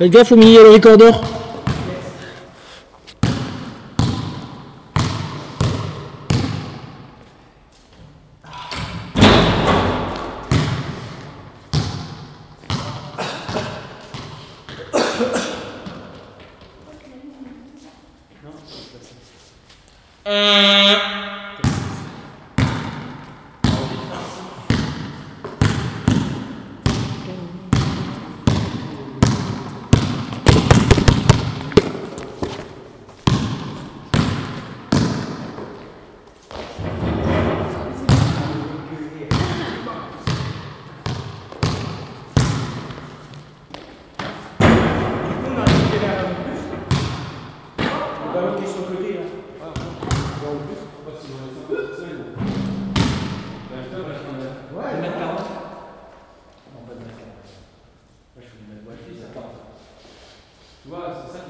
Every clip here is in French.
Faites gaffe au milieu le recorder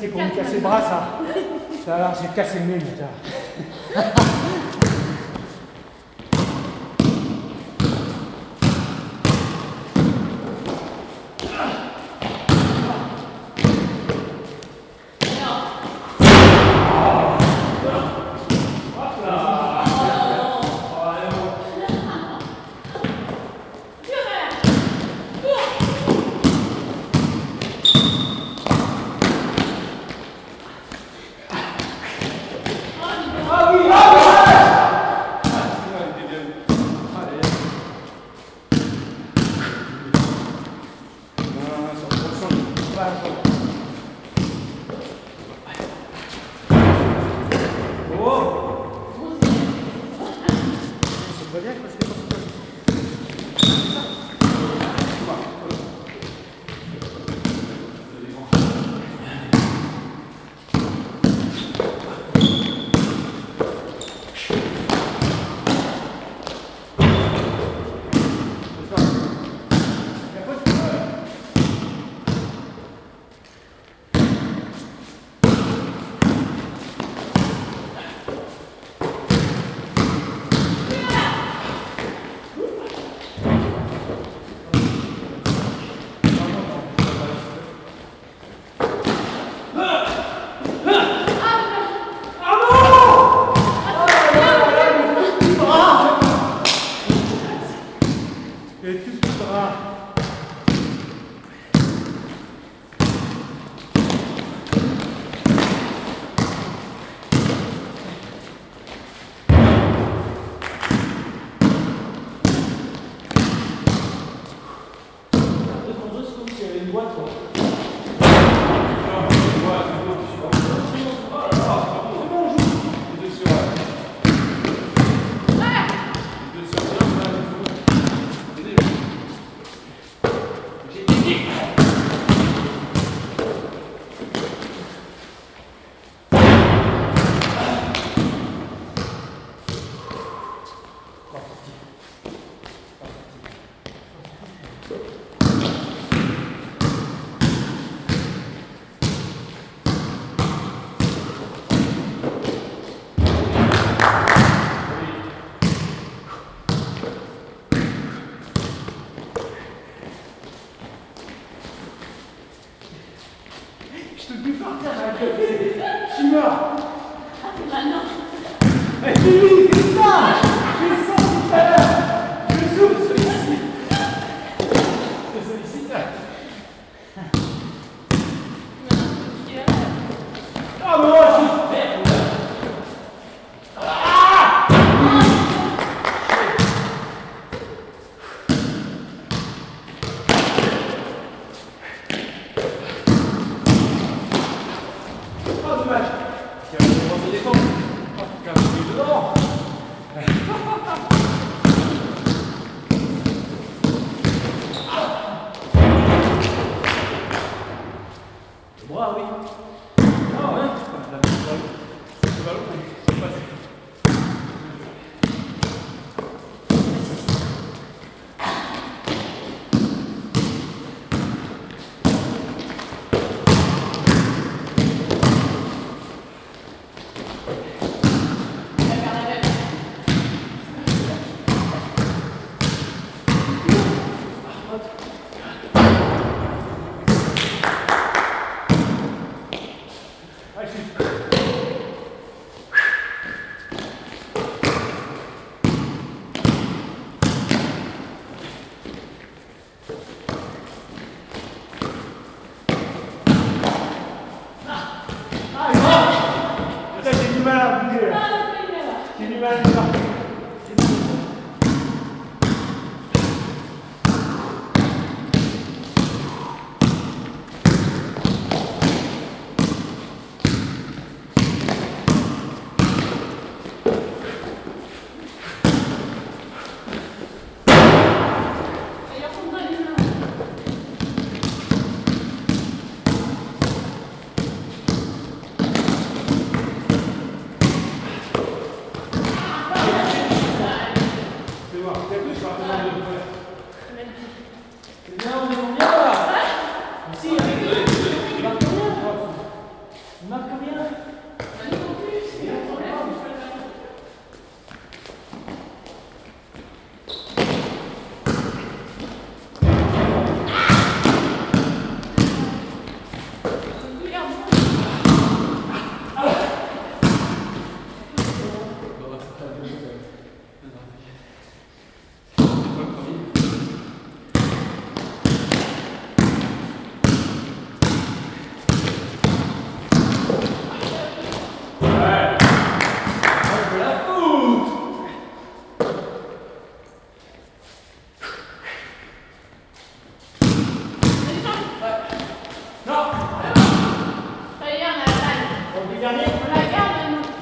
c'est pour me casser le bras, ça. Ça va, j'ai cassé le nez, putain. Ah, tu eh, suis ça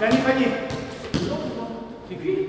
Да не ходи. Тикви.